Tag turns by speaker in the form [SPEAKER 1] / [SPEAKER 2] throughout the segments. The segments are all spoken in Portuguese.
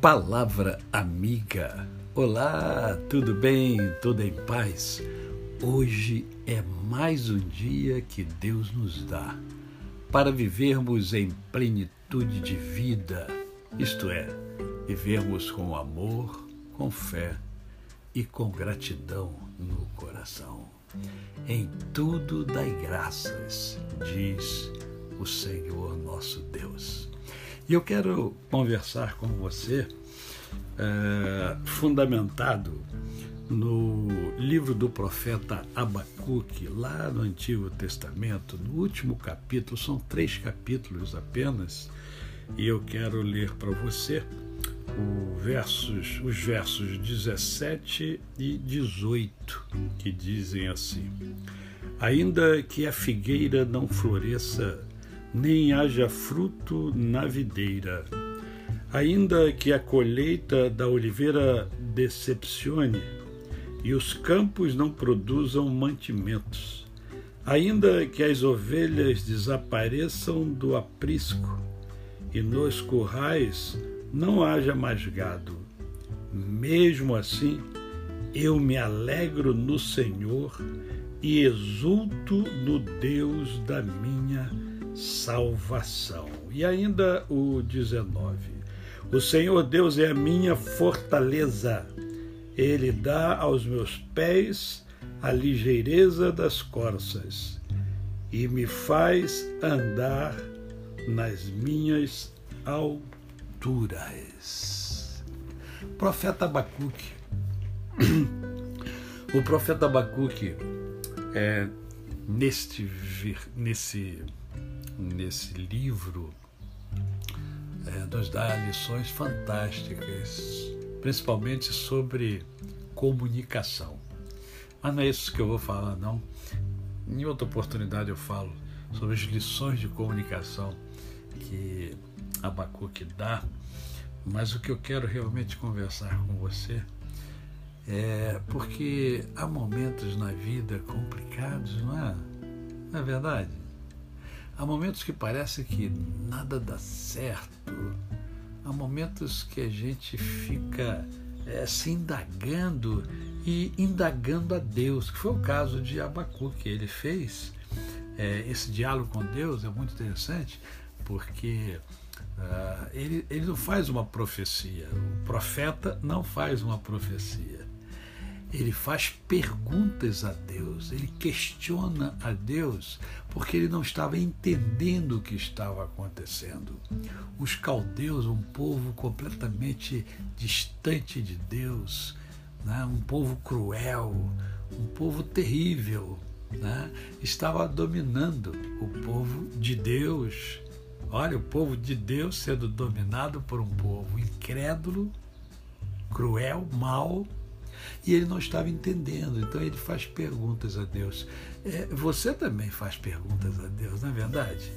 [SPEAKER 1] Palavra amiga. Olá, tudo bem? Tudo em paz? Hoje é mais um dia que Deus nos dá para vivermos em plenitude de vida, isto é, vivermos com amor, com fé e com gratidão no coração. Em tudo dai graças, diz o Senhor nosso Deus. E eu quero conversar com você, é, fundamentado no livro do profeta Abacuque, lá no Antigo Testamento, no último capítulo, são três capítulos apenas, e eu quero ler para você versos, os versos 17 e 18, que dizem assim: Ainda que a figueira não floresça nem haja fruto na videira. Ainda que a colheita da oliveira decepcione e os campos não produzam mantimentos, ainda que as ovelhas desapareçam do aprisco e nos currais não haja mais gado, mesmo assim eu me alegro no Senhor e exulto no Deus da minha salvação. E ainda o 19: O Senhor Deus é a minha fortaleza, ele dá aos meus pés a ligeireza das corças e me faz andar nas minhas alturas. Profeta Abacuque. O profeta Abacuque, é, neste, nesse nesse livro é, nos dá lições fantásticas, principalmente sobre comunicação. Mas não é isso que eu vou falar, não. Em outra oportunidade eu falo sobre as lições de comunicação que Abacuque dá, mas o que eu quero realmente conversar com você é porque há momentos na vida complicados, não é? Não é verdade? Há momentos que parece que nada dá certo. Há momentos que a gente fica é, se indagando e indagando a Deus, que foi o caso de Abacuque. Ele fez é, esse diálogo com Deus, é muito interessante, porque uh, ele, ele não faz uma profecia. O profeta não faz uma profecia ele faz perguntas a Deus, ele questiona a Deus, porque ele não estava entendendo o que estava acontecendo. Os caldeus, um povo completamente distante de Deus, né? um povo cruel, um povo terrível, né? estava dominando o povo de Deus. Olha, o povo de Deus sendo dominado por um povo incrédulo, cruel, mau e ele não estava entendendo. Então ele faz perguntas a Deus. É, você também faz perguntas a Deus, não é verdade?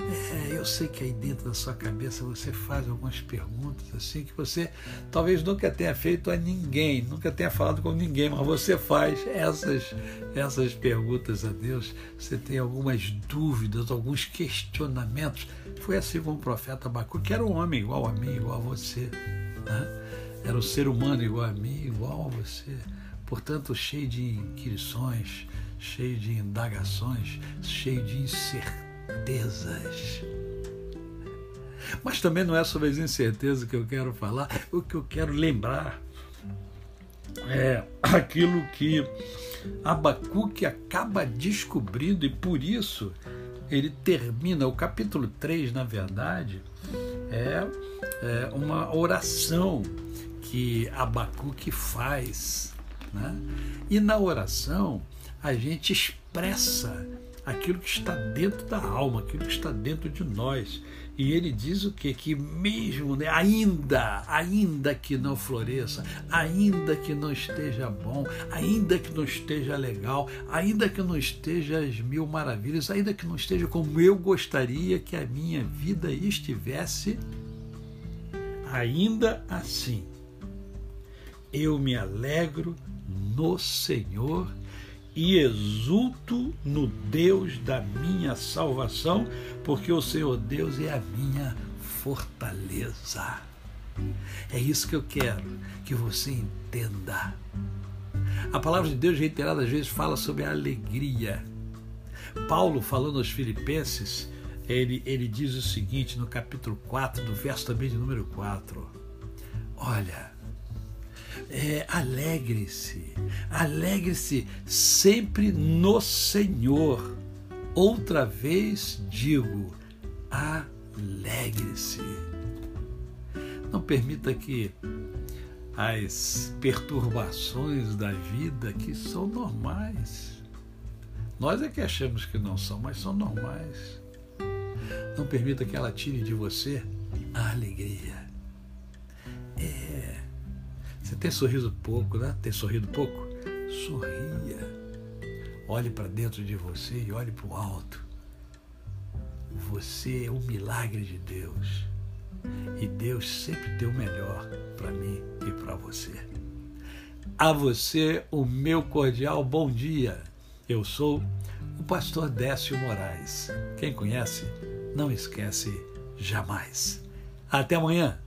[SPEAKER 1] É, eu sei que aí dentro da sua cabeça você faz algumas perguntas assim que você talvez nunca tenha feito a ninguém, nunca tenha falado com ninguém, mas você faz essas, essas perguntas a Deus. Você tem algumas dúvidas, alguns questionamentos. Foi assim com o profeta Abacu, que era um homem igual a mim, igual a você. Né? Era um ser humano igual a mim, igual a você. Portanto, cheio de inquirições, cheio de indagações, cheio de incertezas. Mas também não é sobre as incertezas que eu quero falar, o que eu quero lembrar é aquilo que Abacuque acaba descobrindo, e por isso ele termina, o capítulo 3, na verdade, é, é uma oração que Abacuque faz. Né? E na oração, a gente expressa aquilo que está dentro da alma, aquilo que está dentro de nós. E ele diz o quê? Que mesmo, né, ainda, ainda que não floresça, ainda que não esteja bom, ainda que não esteja legal, ainda que não esteja as mil maravilhas, ainda que não esteja como eu gostaria que a minha vida estivesse, ainda assim eu me alegro no Senhor e exulto no Deus da minha salvação, porque o Senhor Deus é a minha fortaleza. É isso que eu quero que você entenda. A palavra de Deus, reiteradas vezes, fala sobre a alegria. Paulo, falando aos Filipenses, ele, ele diz o seguinte no capítulo 4, do verso também de número 4. Olha, é, alegre-se, alegre-se sempre no Senhor. Outra vez digo, alegre-se. Não permita que as perturbações da vida que são normais. Nós é que achamos que não são, mas são normais. Não permita que ela tire de você a alegria. É. Você tem sorriso pouco, né? Tem sorrido pouco? Sorria. Olhe para dentro de você e olhe para o alto. Você é um milagre de Deus. E Deus sempre tem o melhor para mim e para você. A você, o meu cordial bom dia. Eu sou o pastor Décio Moraes. Quem conhece, não esquece jamais. Até amanhã.